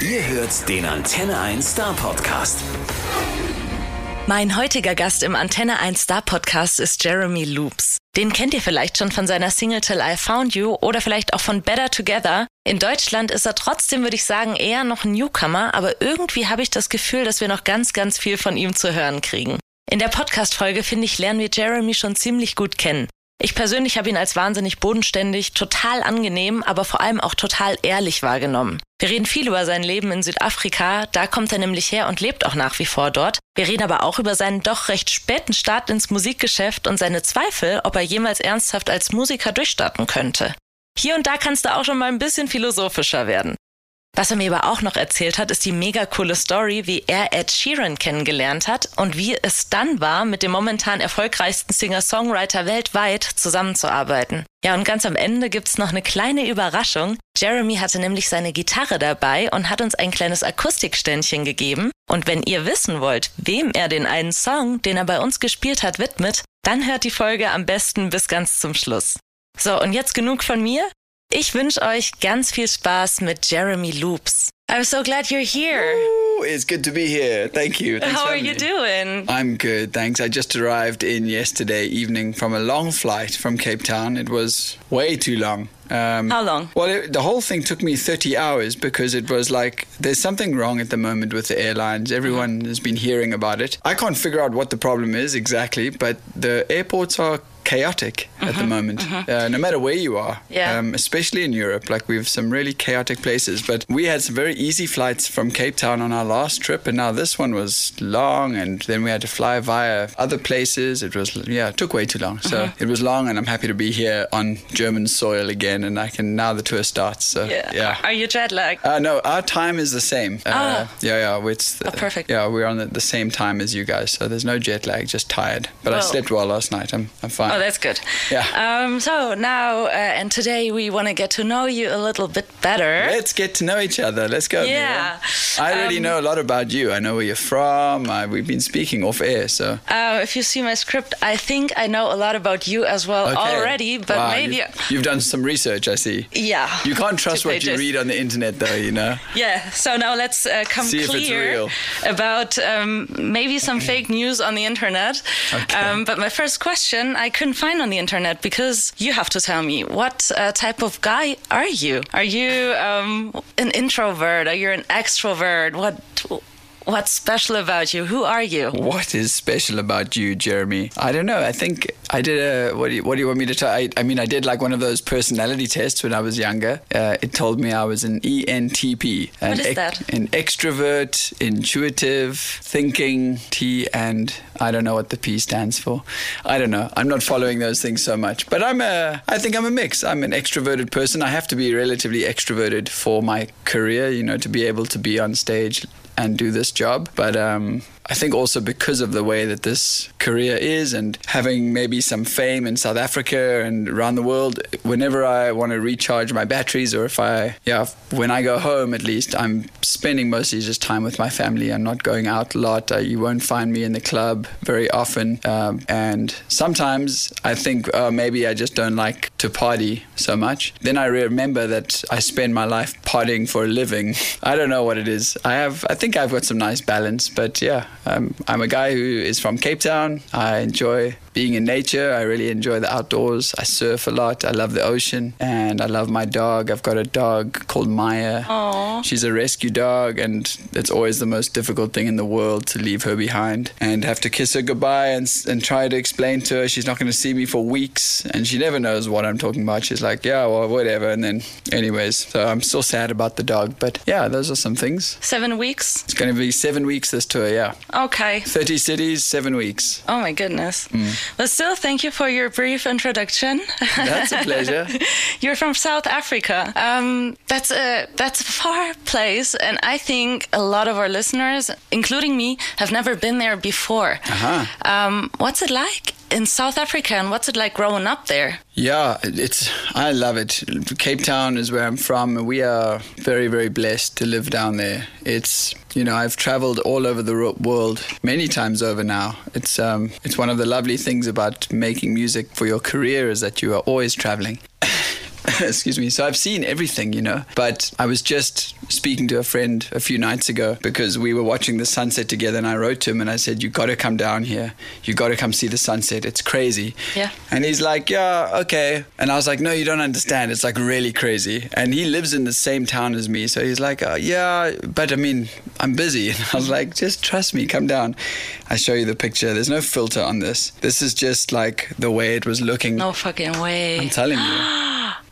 Ihr hört den Antenne 1 Star Podcast. Mein heutiger Gast im Antenne 1 Star Podcast ist Jeremy Loops. Den kennt ihr vielleicht schon von seiner Single Till I Found You oder vielleicht auch von Better Together. In Deutschland ist er trotzdem, würde ich sagen, eher noch ein Newcomer, aber irgendwie habe ich das Gefühl, dass wir noch ganz, ganz viel von ihm zu hören kriegen. In der Podcast-Folge, finde ich, lernen wir Jeremy schon ziemlich gut kennen. Ich persönlich habe ihn als wahnsinnig bodenständig, total angenehm, aber vor allem auch total ehrlich wahrgenommen. Wir reden viel über sein Leben in Südafrika, da kommt er nämlich her und lebt auch nach wie vor dort. Wir reden aber auch über seinen doch recht späten Start ins Musikgeschäft und seine Zweifel, ob er jemals ernsthaft als Musiker durchstarten könnte. Hier und da kannst du auch schon mal ein bisschen philosophischer werden. Was er mir aber auch noch erzählt hat, ist die mega coole Story, wie er Ed Sheeran kennengelernt hat und wie es dann war, mit dem momentan erfolgreichsten Singer-Songwriter weltweit zusammenzuarbeiten. Ja, und ganz am Ende gibt's noch eine kleine Überraschung. Jeremy hatte nämlich seine Gitarre dabei und hat uns ein kleines Akustikständchen gegeben. Und wenn ihr wissen wollt, wem er den einen Song, den er bei uns gespielt hat, widmet, dann hört die Folge am besten bis ganz zum Schluss. So, und jetzt genug von mir. Ich wünsche euch ganz viel Spaß mit Jeremy Loops. I'm so glad you're here. Ooh, it's good to be here. Thank you. Thanks How are you me. doing? I'm good, thanks. I just arrived in yesterday evening from a long flight from Cape Town. It was way too long. Um, How long? Well, it, the whole thing took me 30 hours because it was like there's something wrong at the moment with the airlines. Everyone Mm-hmm. has been hearing about it. I can't figure out what the problem is exactly, but the airports are chaotic at the moment, uh, no matter where you are, Mm-hmm. Yeah. um, especially in Europe. Like we have some really chaotic places, but we had some very easy flights from Cape Town on our last trip, and now this one was long, and then we had to fly via other places. It was yeah, it took way too long. So Mm-hmm. it was long, and I'm happy to be here on German soil again, and I can now the tour starts. So yeah. Are you jet lagged? Uh, no, our time is the same. Uh, Ah. Yeah, yeah, it's Oh, perfect. Yeah, we're on the, the same time as you guys, so there's no jet lag, just tired. But I slept well last night. I'm, I'm fine. Oh, that's good. Yeah. Um, so now uh, and today we want to get to know you a little bit better. Let's get to know each other. Let's go. Yeah. Mira. I already Um, know a lot about you. I know where you're from. I, we've been speaking off air, so. Uh, if you see my script, I think I know a lot about you as well Okay. already, but Wow, maybe. You've, you've done some research, I see. Yeah. You can't trust what you read on the internet, though, you know? Yeah, so now let's uh, come See clear about um, maybe some fake news on the internet. Okay. Um, but my first question I couldn't find on the internet because you have to tell me what uh, type of guy are you? Are you um, an introvert? Are you an extrovert? What What's special about you? Who are you? What is special about you, Jeremy? I don't know. I think I did a. What do you, what do you want me to tell? I, I mean, I did like one of those personality tests when I was younger. Uh, it told me I was an ENTP. An What is that? An extrovert, intuitive, thinking, T, and I don't know what the P stands for. I don't know. I'm not following those things so much. But I'm a. I think I'm a mix. I'm an extroverted person. I have to be relatively extroverted for my career. You know, to be able to be on stage and do this job. But um, I think also because of the way that this career is and having maybe some fame in South Africa and around the world, whenever I want to recharge my batteries or if I, yeah, when I go home at least, I'm spending mostly just time with my family. I'm not going out a lot. Uh, you won't find me in the club very often. Um, and sometimes I think uh, maybe I just don't like to party so much. Then I remember that I spend my life partying for a living. I don't know what it is. I have, I think I've got some nice balance, but yeah, um, I'm a guy who is from Cape Town. I enjoy being in nature. I really enjoy the outdoors. I surf a lot. I love the ocean and I love my dog. I've got a dog called Maya. Aw. She's a rescue dog, and it's always the most difficult thing in the world to leave her behind and have to kiss her goodbye and, and try to explain to her she's not going to see me for weeks. And she never knows what I'm talking about. She's like, yeah, well, whatever. And then, anyways, so I'm still sad about the dog. But yeah, those are some things. Seven weeks? It's going to be seven weeks this tour, yeah. Okay. 30 cities, seven weeks. Oh my goodness. But still, thank you for your brief introduction. That's a pleasure. You're from South Africa. Um, that's a that's a far place, and I think a lot of our listeners, including me, have never been there before. Uh-huh. Um, what's it like in South Africa, and what's it like growing up there? Yeah, it's I love it. Cape Town is where I'm from, and we are very, very blessed to live down there. It's you know I've traveled all over the world many times over now. It's um it's one of the lovely things about making music for your career is that you are always traveling. excuse me. So I've seen everything, you know. But I was just speaking to a friend a few nights ago because we were watching the sunset together, and I wrote to him and I said, "You got to come down here. You got to come see the sunset. It's crazy." Yeah. And he's like, "Yeah, okay." And I was like, "No, you don't understand. It's like really crazy." And he lives in the same town as me, so he's like, oh, "Yeah, but I mean, I'm busy." And I was like, "Just trust me. Come down." I show you the picture. There's no filter on this. This is just like the way it was looking. No fucking way. I'm telling you.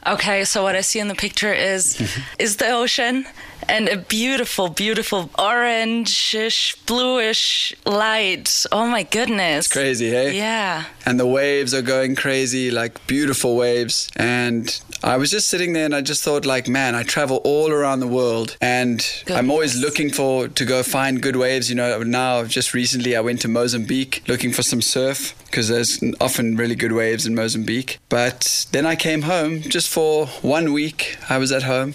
Okay, so what I see in the picture is is the ocean and a beautiful, beautiful orangish, bluish light. Oh my goodness. It's Crazy, hey? Yeah. and the waves are going crazy, like beautiful waves. And I was just sitting there and I just thought, like, man, I travel all around the world and I'm always looking for to go find good waves. You know, now just recently I went to Mozambique looking for some surf because there's often really good waves in Mozambique. But then I came home just for one week. I was at home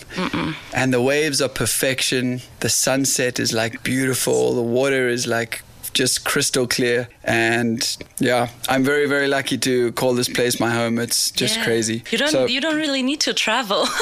and the waves are perfection. The sunset is like beautiful. The water is like just crystal clear. And yeah, I'm very, very lucky to call this place my home. It's just Yeah. crazy. You don't So- you don't really need to travel.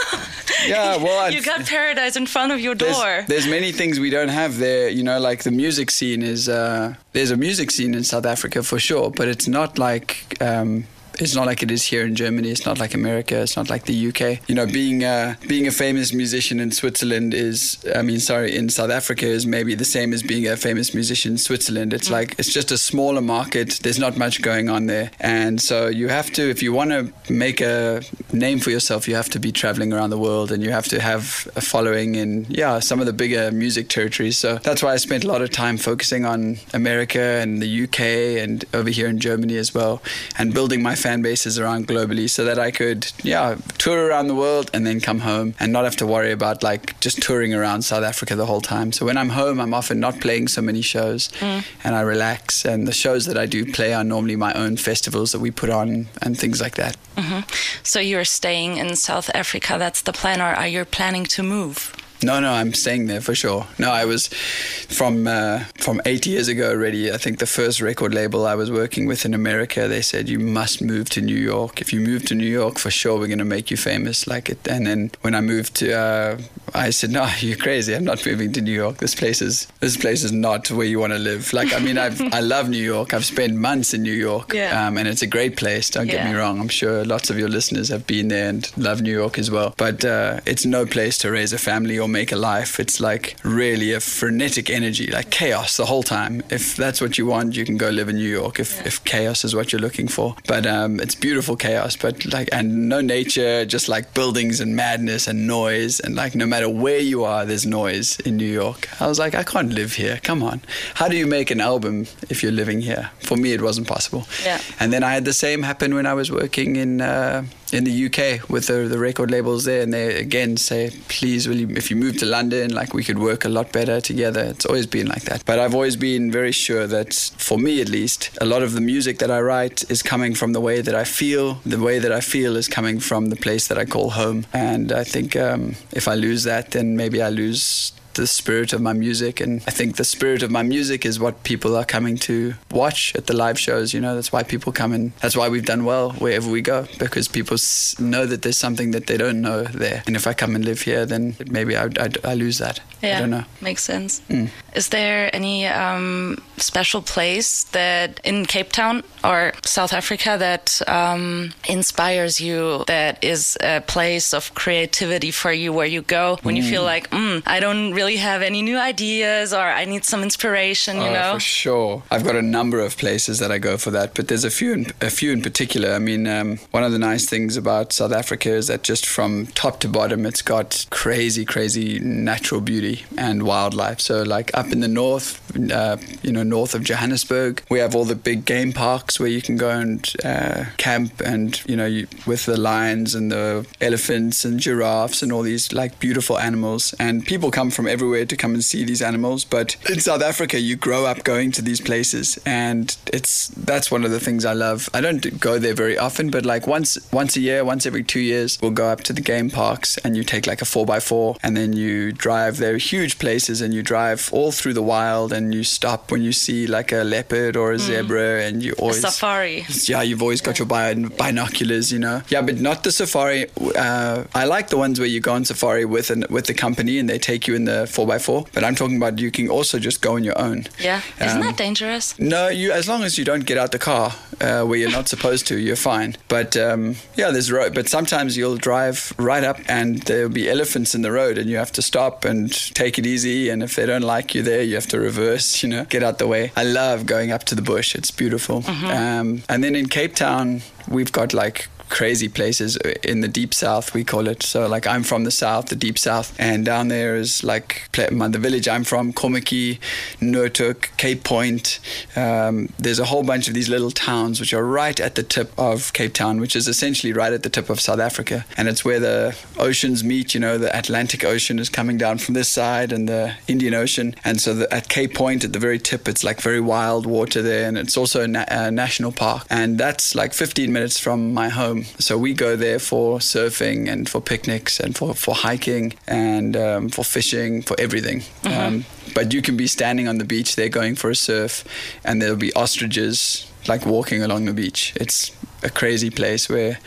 Yeah, well, I've- you got paradise in front of your door. there's, there's many things we don't have there. You know, like the music scene is. Uh, there's a music scene in South Africa for sure, but it's not like. Um, it's not like it is here in Germany. It's not like America. It's not like the UK. You know, being being a famous musician in Switzerland is, I mean, sorry, in South Africa is maybe the same as being a famous musician in Switzerland. It's like it's just a smaller market. There's not much going on there, and so you have to, if you want to make a name for yourself, you have to be traveling around the world, and you have to have a following in yeah some of the bigger music territories. So that's why I spent a lot of time focusing on America and the UK and over here in Germany as well, and building my fan bases around globally so that I could yeah tour around the world and then come home and not have to worry about like just touring around South Africa the whole time. So when I'm home, I'm often not playing so many shows, mm. and I relax. And the shows that I do play are normally my own festivals that we put on and things like that. Mm-hmm. so you're staying in South Africa. That's the plan, or are you planning to move? No, no, I'm staying there for sure. No, I was from uh, from eight years ago already. I think the first record label I was working with in America, they said you must move to New York. If you move to New York, for sure we're going to make you famous. Like it. And then when I moved to, uh, I said, no, you're crazy. I'm not moving to New York. This place is this place is not where you want to live. Like I mean, I've, I love New York. I've spent months in New York, Yeah. um, and it's a great place. Don't get me wrong. I'm sure lots of your listeners have been there and love New York as well. But uh, it's no place to raise a family or make a life. It's like really a frenetic energy, like chaos the whole time. If that's what you want, you can go live in New York. If if chaos is what you're looking for, but um, it's beautiful chaos. But like and no nature, just like buildings and madness and noise and like no matter where you are, there's noise in New York. I was like, I can't live here. Come on, how do you make an album if you're living here? For me, it wasn't possible. Yeah. And then I had the same happen when I was working in uh, in the UK with the, the record labels there, and they again say, please, will you, if you move to London, like we could work a lot better together. It's always been like that. But I've always been very sure that, for me at least, a lot of the music that I write is coming from the way that I feel. The way that I feel is coming from the place that I call home. And I think um, if I lose that, then maybe I lose the spirit of my music and I think the spirit of my music is what people are coming to watch at the live shows you know that's why people come and that's why we've done well wherever we go because people know that there's something that they don't know there and if I come and live here then maybe I, I, I lose that Yeah, I don't know Makes sense. Mm. Is there any um, special place that in Cape Town or South Africa that um, inspires you? That is a place of creativity for you, where you go when you feel like, mm, I don't really have any new ideas, or I need some inspiration. You Oh, know? for sure. I've got a number of places that I go for that, but there's a few, in, a few in particular. I mean, um, one of the nice things about South Africa is that just from top to bottom, it's got crazy, crazy natural beauty and wildlife. So, like up in the north, uh, you know, north of Johannesburg, we have all the big game parks where you can go and uh, camp, and you know, you, with the lions and the elephants and giraffes and all these like beautiful animals. And people come from everywhere to come and see these animals. But in South Africa, you grow up going to these places, and it's that's one of the things I love. I don't go there very often, but like once once a year, once every two years, we'll go up to the game parks, and you take like a four by four, and then you drive. They're huge places, and you drive all through the wild, and you stop when you see like a leopard or a zebra, and you A always safari. yeah, you've always got your bin- binoculars, you know. Yeah, but not the safari. Uh, I like the ones where you go on safari with an, with the company and they take you in the four x four. But I'm talking about you can also just go on your own. Yeah. Isn't Um, that dangerous? No, you as long as you don't get out the car uh, where you're not supposed to, you're fine. But um, yeah, there's road. But sometimes you'll drive right up and there'll be elephants in the road, and you have to stop and take it easy. And if they don't like you there, you have to reverse. You know, get out the way. I love going up to the bush. It's beautiful. Um, and then in Cape Town, we've got like crazy places in the deep south we call it. So like i'm from the south the deep south and down there is like the village i'm from Kommetjie Noordhoek, cape point. Um, there's a whole bunch of these little towns which are right at the tip of cape town which is essentially right at the tip of south africa. And it's where the oceans meet you know the atlantic ocean is coming down from this side and the indian ocean. And so the, at cape point at the very tip it's like very wild water there and it's also a, na- a national park. And that's like 15 minutes from my home so we go there for surfing and for picnics and for, for hiking and um, for fishing for everything. Um, but you can be standing on the beach there going for a surf and there'll be ostriches like walking along the beach. It's a crazy place where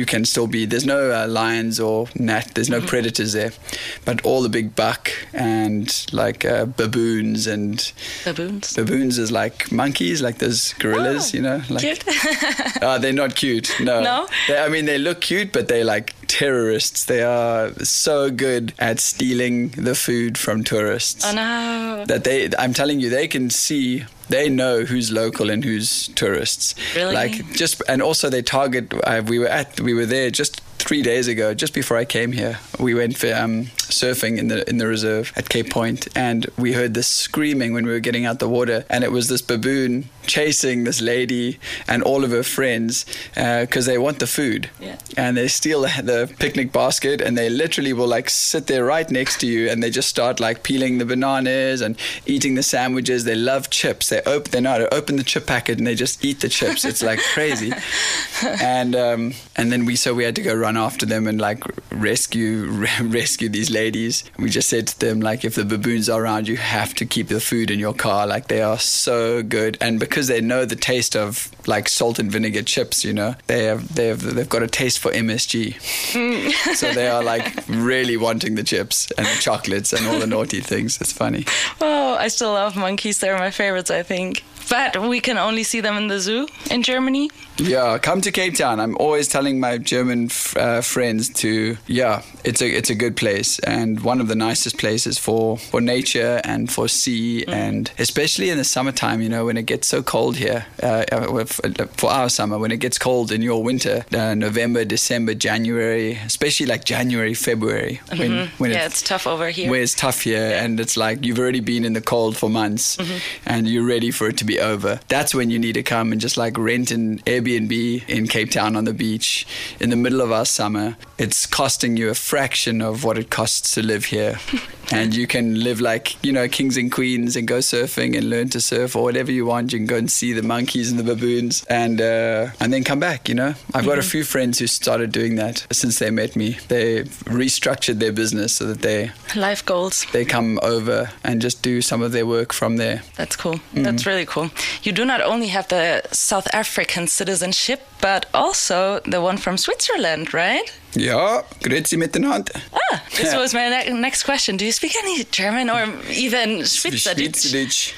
you can still be there's no uh, lions or gnat there's no predators there but all the big buck and like uh, baboons and Baboons. baboons is like monkeys like those gorillas Oh, you know like Cute. uh, they're not cute. No. No? They, I mean, they look cute, but they're like terrorists. They are so good at stealing the food from tourists oh no. that they. I'm telling you, they can see. They know who's local and who's tourists. Really? Like just, and also they target. Uh, we were at. We were there just three days ago, just before I came here. We went for um, surfing in the in the reserve at Cape Point, and we heard this screaming when we were getting out the water, and it was this baboon chasing this lady and all of her friends because they want the food, Yeah. and they steal the, the picnic basket, and they literally will like sit there right next to you, and they just start like peeling the bananas and eating the sandwiches. They love chips. They open they know how to open the chip packet and they just eat the chips. It's like crazy, and um, and then we so we had to go run after them and like rescue rescue these ladies. We just said to them like if the baboons are around, you have to keep the food in your car. Like they are so good, and because they know the taste of like salt and vinegar chips, you know, they have they have they've got a taste for MSG. so they are like really wanting the chips and the chocolates and all the naughty things. It's funny. Oh, I still love monkeys. They're my favorites, I think. But we can only see them in the zoo in Germany. Yeah, come to Cape Town. I'm always telling my German f- uh, friends to yeah, it's a it's a good place and one of the nicest places for for nature and for sea and especially in the summertime. You know when it gets so cold here. Uh, uh, for our summer, when it gets cold in your winter, uh, November, December, January, especially like January, February, when when yeah, it- it's tough over here. where it's tough here and it's like you've already been in the cold for months mm-hmm. and you're ready for it to be over. That's when you need to come and just like rent an Airbnb in Cape Town on the beach in the middle of our summer. It's costing you a fraction of what it costs to live here. and you can live like, you know, kings and queens and go surfing and learn to surf or whatever you want. You can go and see the monkeys and the baboons and uh, and then come back, you know. I've got a few friends who started doing that since they met me. They restructured their business so that they Life goals. they come over and just do some of their work from there. That's cool. Mm. That's really cool. You do not only have the South African citizenship, but also the one from Switzerland, right? Ja, grüezi miteinander. Ah, this was my ne- next question. Do you speak any German or even Schweizerdeutsch?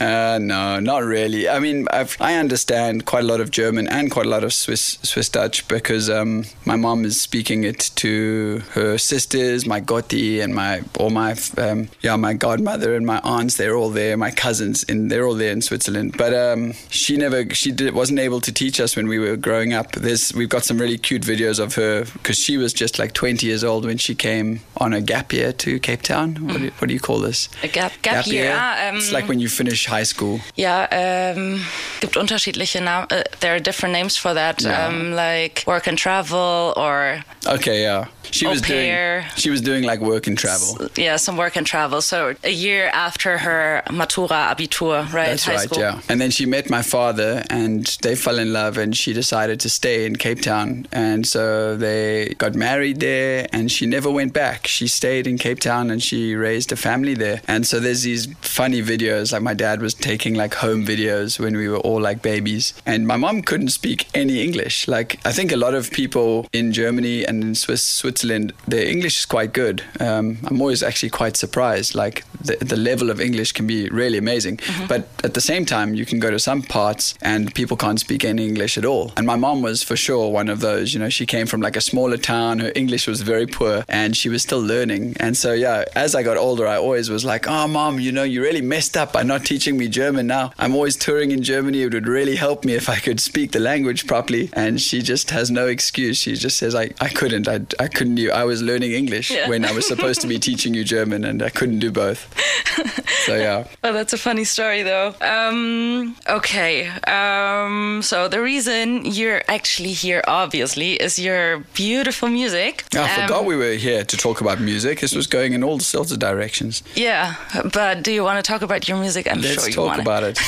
Uh, no, not really. I mean, I've, I understand quite a lot of German and quite a lot of Swiss Swiss Dutch because um, my mom is speaking it to her sisters, my gotti, and my all my um, yeah my godmother and my aunts. They're all there. My cousins, and they're all there in Switzerland. But um, she never she did, wasn't able to teach us when we were growing up. There's we've got some really cute videos of her because she was just like 20 years old when she came on a gap year to Cape Town. What, do, what do you call this? A gap, gap, year. Ah, ähm, it's like when you finish high school. Ja, ähm, gibt unterschiedliche Namen. Uh, there are different names for that, Ja. um, like work and travel, or Okay, yeah. She was doing she was doing like work and travel. yeah, some work and travel. So a year after her Matura Abitur, right? That's high right, school. yeah. And then she met my father and they fell in love and she decided to stay in Cape Town. And so they They got married there and she never went back. She stayed in Cape Town and she raised a family there. And so there's these funny videos. Like my dad was taking like home videos when we were all like babies. And my mom couldn't speak any English. Like I think a lot of people in Germany and in Swiss, Switzerland, their English is quite good. Um, I'm always actually quite surprised. Like the, the level of English can be really amazing. Mm-hmm. But at the same time, you can go to some parts and people can't speak any English at all. And my mom was for sure one of those. You know, she came from like a smaller town. Her English was very poor and she was still learning. And so, yeah, as I got older, I always was like, oh, mom, you know, you really messed up by not teaching me German now. I'm always touring in Germany. It would really help me if I could speak the language properly. And she just has no excuse. She just says, I, I couldn't. I, I couldn't do, I was learning English yeah. when I was supposed to be teaching you German and I couldn't do both. so, yeah. Well, that's a funny story, though. Um, okay. Um, so, the reason you're actually here, obviously, is your beautiful music. I um, forgot we were here to talk about music. This was going in all sorts of directions. Yeah, but do you want to talk about your music? I'm Let's sure you talk about it.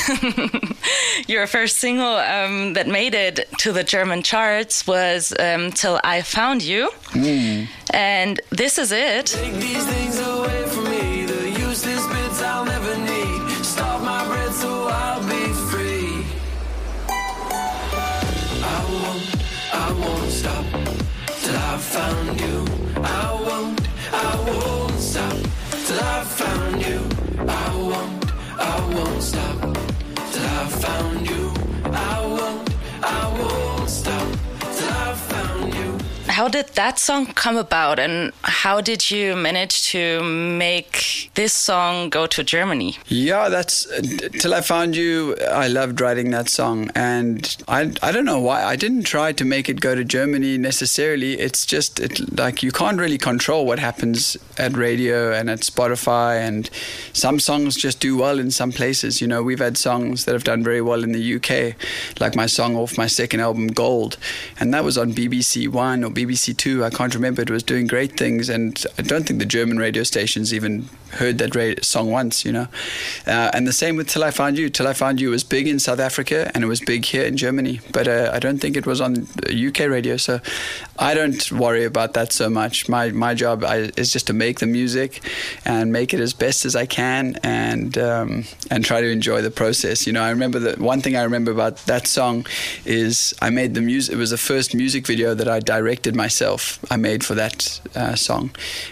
your first single um, that made it to the German charts was um, "Till I Found You," mm. and this is it. Found you. I How did that song come about, and how did you manage to make this song go to Germany? Yeah, that's uh, till I found you. I loved writing that song, and I I don't know why I didn't try to make it go to Germany necessarily. It's just it, like you can't really control what happens at radio and at Spotify, and some songs just do well in some places. You know, we've had songs that have done very well in the UK, like my song off my second album, Gold, and that was on BBC One or BBC BBC Two. I can't remember. It was doing great things, and I don't think the German radio stations even heard that radio song once. You know, uh, and the same with "Till I Found You." "Till I Found You" was big in South Africa, and it was big here in Germany, but uh, I don't think it was on UK radio. So I don't worry about that so much. My my job I, is just to make the music and make it as best as I can, and um, and try to enjoy the process. You know, I remember that one thing I remember about that song is I made the music. It was the first music video that I directed myself. I made for that uh, song,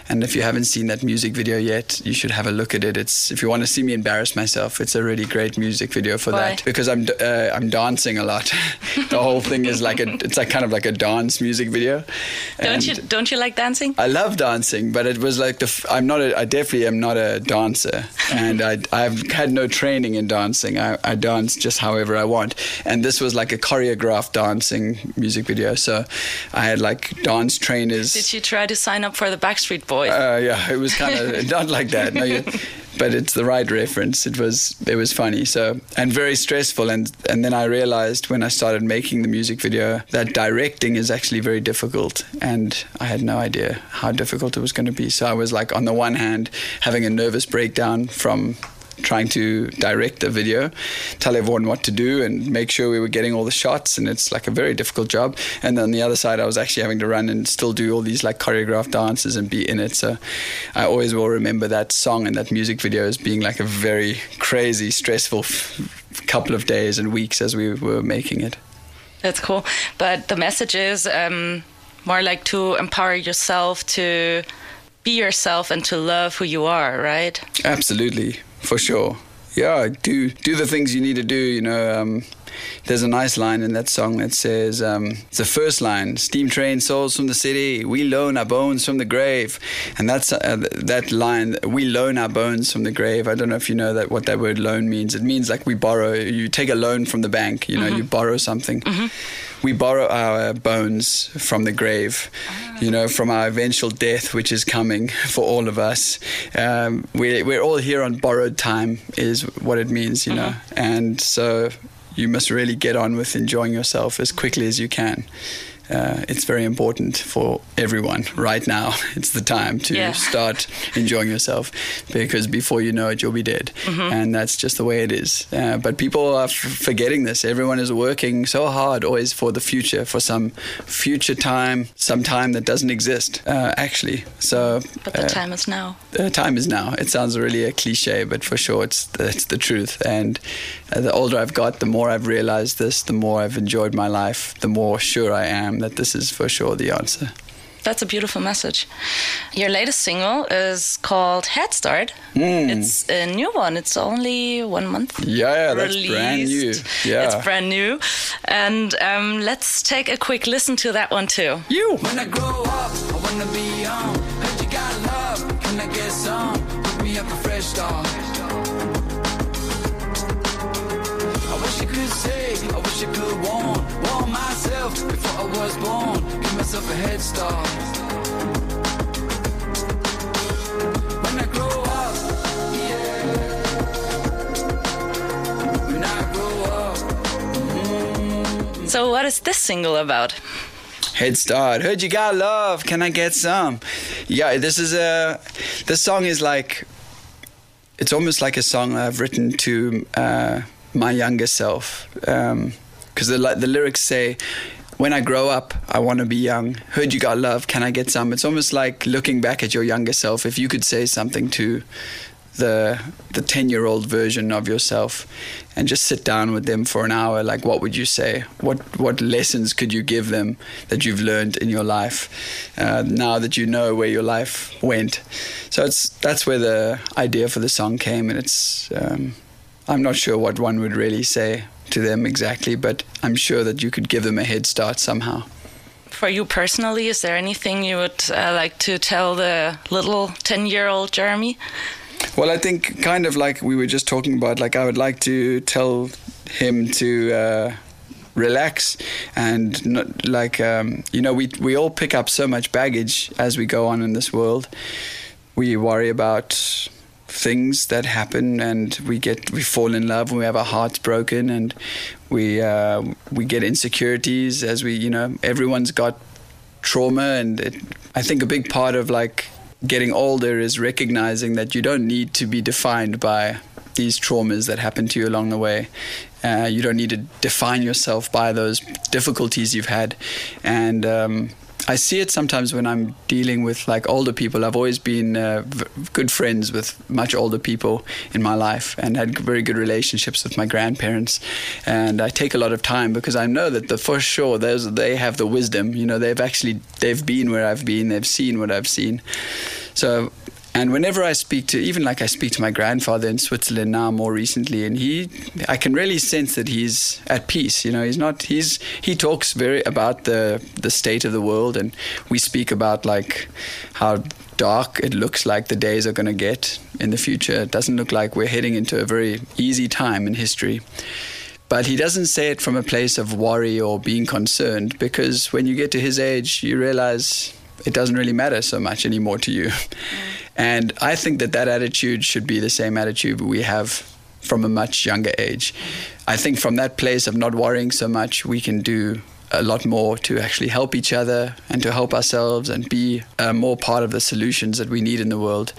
and if you haven't seen that music video yet, you should have a look at it. It's if you want to see me embarrass myself, it's a really great music video for Why? that because I'm uh, I'm dancing a lot. the whole thing is like a it's like kind of like a dance music video. Don't you don't you like dancing? I love dancing, but it was like the I'm not a, I definitely am not a dancer, and I I've had no training in dancing. I, I dance just however I want, and this was like a choreographed dancing music video. So I had like dance trainers. Did you try to sign up for the Backstreet Boys? Uh, yeah, it was kind of not like that. No, you, but it's the right reference. It was it was funny. So and very stressful. And and then I realized when I started making the music video that directing is actually very difficult. And I had no idea how difficult it was going to be. So I was like, on the one hand, having a nervous breakdown from trying to direct the video, tell everyone what to do, and make sure we were getting all the shots. And it's like a very difficult job. And then on the other side, I was actually having to run and still do all these like choreographed dances and be in it. So I always will remember that song and that music video as being like a very crazy, stressful f- couple of days and weeks as we were making it. That's cool. But the message is um, more like to empower yourself to be yourself and to love who you are, right? Absolutely for sure. Yeah, do do the things you need to do. You know, um, there's a nice line in that song that says, um, it's the first line: "Steam train souls from the city, we loan our bones from the grave," and that's uh, that line. We loan our bones from the grave. I don't know if you know that what that word "loan" means. It means like we borrow. You take a loan from the bank. You know, mm-hmm. you borrow something. Mm-hmm we borrow our bones from the grave, you know, from our eventual death, which is coming for all of us. Um, we, we're all here on borrowed time, is what it means, you know. Mm-hmm. And so you must really get on with enjoying yourself as quickly as you can uh, it's very important for everyone right now. It's the time to Yeah. start enjoying yourself because before you know it, you'll be dead. Mm-hmm. And that's just the way it is. Uh, but people are f- forgetting this. Everyone is working so hard always for the future, for some future time, some time that doesn't exist, uh, actually. So, But the uh, time is now. the time is now. It sounds really a cliche, but for sure, it's the, it's the truth. And the older I've got, the more I've realized this, the more I've enjoyed my life, the more sure I am that this is for sure the answer. That's a beautiful message. Your latest single is called Head Start. Hmm. It's a new one. It's only one month. Yeah, that's brand new. Yeah. It's brand new. And um, let's take a quick listen to that one too. You. When I grow up, I wanna be young. Heard you got love, can I get some? Put me up a fresh start. Say, I wish I could warn, warn myself before I was born. Give myself a head start. When I grow up, yeah. When I grow up. So, what is this single about? Head Start. Heard you got love. Can I get some? Yeah, this is a. This song is like. It's almost like a song I've written to uh, my younger self. Because the the lyrics say, "When I grow up, I want to be young." Heard you got love. Can I get some? It's almost like looking back at your younger self. If you could say something to the the 10 year old version of yourself and just sit down with them for an hour like what would you say what what lessons could you give them that you've learned in your life uh, now that you know where your life went so it's that's where the idea for the song came and it's um, I'm not sure what one would really say to them exactly but I'm sure that you could give them a head start somehow For you personally, is there anything you would uh, like to tell the little 10 year old Jeremy? Well, I think kind of like we were just talking about, like I would like to tell him to uh, relax and not like um, you know we we all pick up so much baggage as we go on in this world. We worry about things that happen and we get we fall in love and we have our hearts broken and we uh, we get insecurities as we you know everyone's got trauma and it, I think a big part of like getting older is recognizing that you don't need to be defined by these traumas that happen to you along the way. Uh, you don't need to define yourself by those difficulties you've had, and um, I see it sometimes when I'm dealing with like older people. I've always been uh, v- good friends with much older people in my life and had very good relationships with my grandparents. And I take a lot of time because I know that the, for sure those they have the wisdom. You know, they've actually they've been where I've been. They've seen what I've seen. So. And whenever I speak to, even like I speak to my grandfather in Switzerland now more recently, and he, I can really sense that he's at peace. You know, he's not, he's, he talks very about the, the state of the world, and we speak about like how dark it looks like the days are going to get in the future. It doesn't look like we're heading into a very easy time in history. But he doesn't say it from a place of worry or being concerned because when you get to his age, you realize it doesn't really matter so much anymore to you. And I think that that attitude should be the same attitude we have from a much younger age. I think from that place of not worrying so much, we can do a lot more to actually help each other and to help ourselves and be uh, more part of the solutions that we need in the world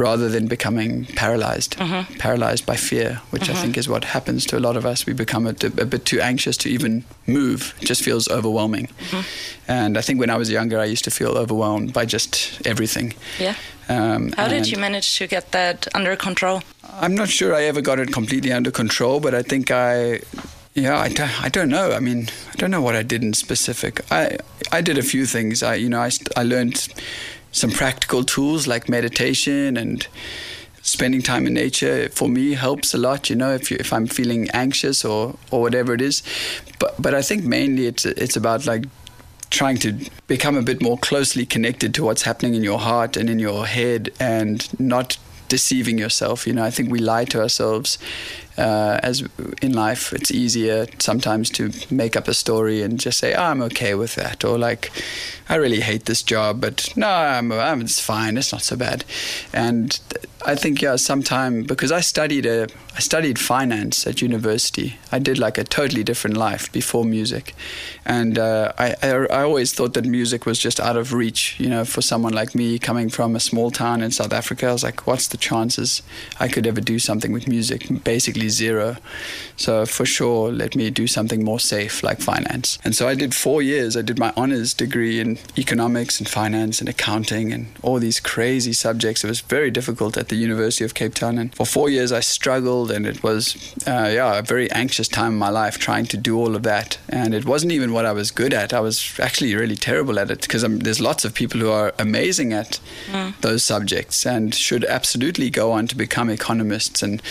rather than becoming paralyzed, mm-hmm. paralyzed by fear, which I mm-hmm. think is what happens to a lot of us. We become a, a bit too anxious to even move. It just feels overwhelming. Mm-hmm. And I think when I was younger, I used to feel overwhelmed by just everything. Yeah. Um, How did you manage to get that under control? I'm not sure I ever got it completely under control, but I think I, yeah, I don't, I don't know. I mean, I don't know what I did in specific. I, I did a few things. I, you know, I, st- I learned some practical tools like meditation and spending time in nature for me helps a lot you know if you, if I'm feeling anxious or or whatever it is. But but I think mainly it's it's about like trying to become a bit more closely connected to what's happening in your heart and in your head and not deceiving yourself you know. I think we lie to ourselves Uh, as in life, it's easier sometimes to make up a story and just say, oh, "I'm okay with that," or like, "I really hate this job, but no, I'm, I'm it's fine. It's not so bad." And I think yeah, sometime because I studied a I studied finance at university. I did like a totally different life before music, and uh, I, I, I always thought that music was just out of reach. You know, for someone like me coming from a small town in South Africa, I was like, what's the chances I could ever do something with music? Basically zero. So for sure, let me do something more safe like finance. And so I did four years. I did my honors degree in economics and finance and accounting and all these crazy subjects. It was very difficult at the University of Cape Town, and for four years I struggled, and it was uh, yeah a very anxious time in my life trying to do all of that. And it wasn't even what I was good at. I was actually really terrible at it because there's lots of people who are amazing at mm. those subjects and should absolutely go on to become economists and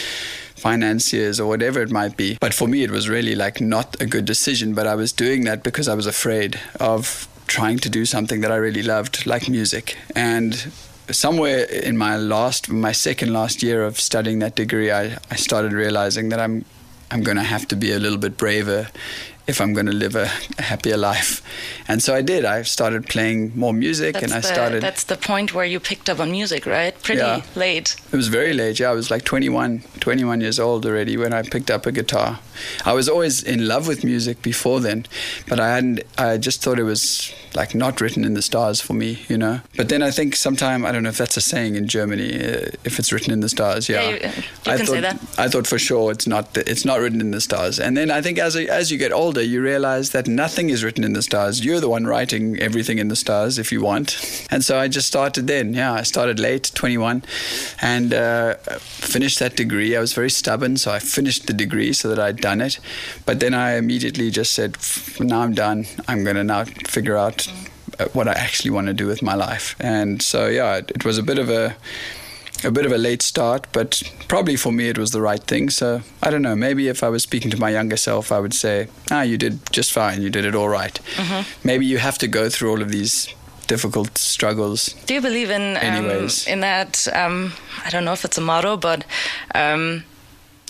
financiers or whatever it might be. But for me, it was really like not a good decision. But I was doing that because I was afraid of trying to do something that I really loved, like music. And somewhere in my last, my second last year of studying that degree, I, I started realizing that I'm, I'm going to have to be a little bit braver if I'm going to live a, a, happier life. And so I did. I started playing more music that's and I the, started. That's the point where you picked up on music, right? Pretty yeah. late. It was very late. Yeah, I was like 21, 21 years old already when I picked up a guitar. I was always in love with music before then, but I hadn't, I just thought it was like not written in the stars for me, you know. But then I think sometime I don't know if that's a saying in Germany, uh, if it's written in the stars. Yeah, yeah you, you I can thought, say that. I thought for sure it's not it's not written in the stars. And then I think as as you get older, you realize that nothing is written in the stars. You're the one writing everything in the stars if you want. And so I just started then. Yeah, I started late, 21, and uh, finished that degree. I was very stubborn, so I finished the degree so that I'd done it. But then I immediately just said, now I'm done. I'm going to now figure out uh, what I actually want to do with my life. And so yeah, it, it was a bit of a a bit of a late start, but probably for me it was the right thing. So I don't know. Maybe if I was speaking to my younger self, I would say, "Ah, you did just fine. You did it all right." mm-hmm. Maybe you have to go through all of these difficult struggles. Do you believe in um, in that? Um, I don't know if it's a motto, but um,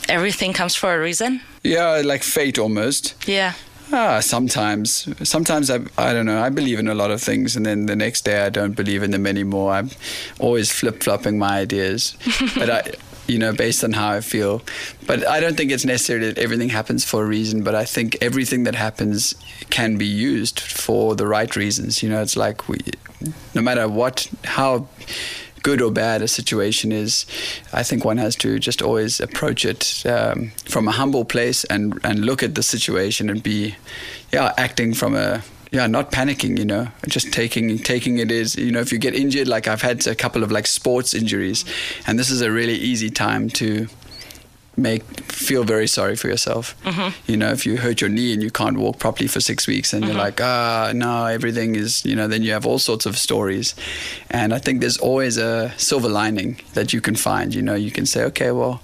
everything comes for a reason. Yeah, like fate almost. Yeah. Ah, sometimes. Sometimes I, I don't know. I believe in a lot of things, and then the next day I don't believe in them anymore. I'm always flip flopping my ideas, but I, you know, based on how I feel. But I don't think it's necessary that everything happens for a reason. But I think everything that happens can be used for the right reasons. You know, it's like we, no matter what, how good or bad a situation is, I think one has to just always approach it um, from a humble place and and look at the situation and be, yeah, acting from a yeah, not panicking, you know, just taking taking it is, you know, if you get injured, like I've had a couple of like sports injuries, and this is a really easy time to make feel very sorry for yourself. Mm-hmm. You know, if you hurt your knee and you can't walk properly for six weeks, and mm-hmm. you're like, ah, no, everything is, you know, then you have all sorts of stories. And I think there's always a silver lining that you can find. You know, you can say, okay, well,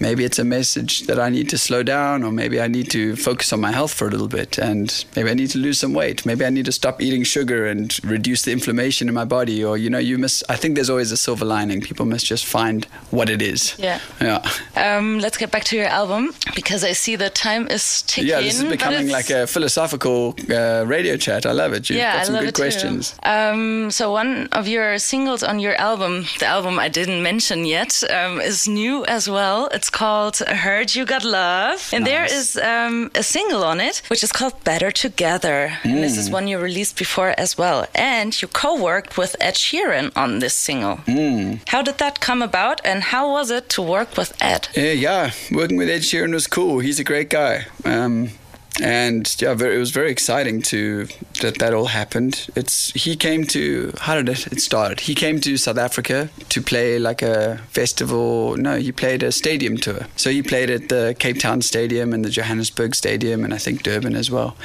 maybe it's a message that I need to slow down, or maybe I need to focus on my health for a little bit, and maybe I need to lose some weight. Maybe I need to stop eating sugar and reduce the inflammation in my body, or you know, you must. I think there's always a silver lining. People must just find what it is. Yeah. Yeah. Um, let's get back to your album because I see the time is ticking. Yeah, this is becoming like a philosophical uh, radio chat. I love it. You've yeah, got some I love good it questions. Too. Um, so one of your singles on your album, the album I didn't mention yet, um, is new as well. It's called Heard You Got Love. And nice. there is um, a single on it, which is called Better Together. Mm. And this is mm. one you released before as well. And you co worked with Ed Sheeran on this single. Mm. How did that come about? And how was it to work with Ed? Uh, yeah, working with Ed Sheeran was cool. He's a great guy. Um, and yeah, it was very exciting to that that all happened. It's he came to how did it, it start? He came to South Africa to play like a festival. No, he played a stadium tour. So he played at the Cape Town Stadium and the Johannesburg Stadium and I think Durban as well.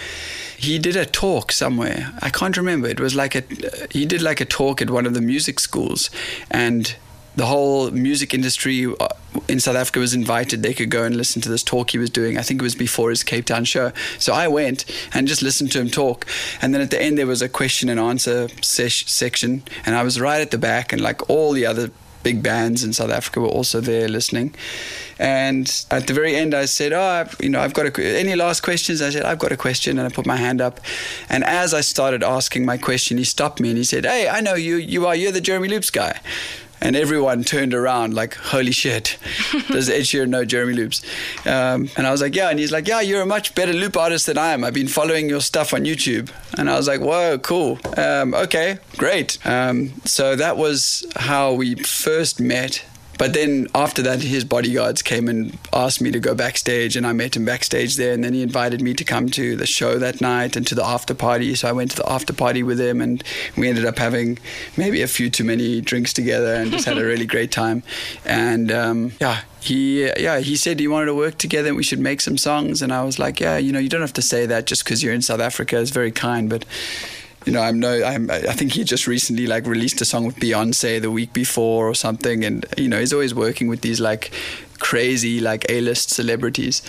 He did a talk somewhere. I can't remember. It was like a he did like a talk at one of the music schools, and the whole music industry uh, in South Africa was invited. They could go and listen to this talk he was doing. I think it was before his Cape Town show. So I went and just listened to him talk. And then at the end, there was a question and answer section. And I was right at the back, and like all the other big bands in South Africa were also there listening. And at the very end, I said, "Oh, I've, you know, I've got a, any last questions?" I said, "I've got a question," and I put my hand up. And as I started asking my question, he stopped me and he said, "Hey, I know you. You are you're the Jeremy Loops guy." And everyone turned around like, "Holy shit! Does Ed Sheeran know Jeremy Loops?" Um, and I was like, "Yeah." And he's like, "Yeah, you're a much better loop artist than I am. I've been following your stuff on YouTube." And I was like, "Whoa, cool. Um, okay, great." Um, so that was how we first met. But then after that, his bodyguards came and asked me to go backstage, and I met him backstage there. And then he invited me to come to the show that night and to the after party. So I went to the after party with him, and we ended up having maybe a few too many drinks together and just had a really great time. And um, yeah, he yeah he said he wanted to work together and we should make some songs and i was like yeah you know you don't have to say that just because you're in south africa it's very kind but you know i'm no I'm, i think he just recently like released a song with beyonce the week before or something and you know he's always working with these like crazy like a-list celebrities.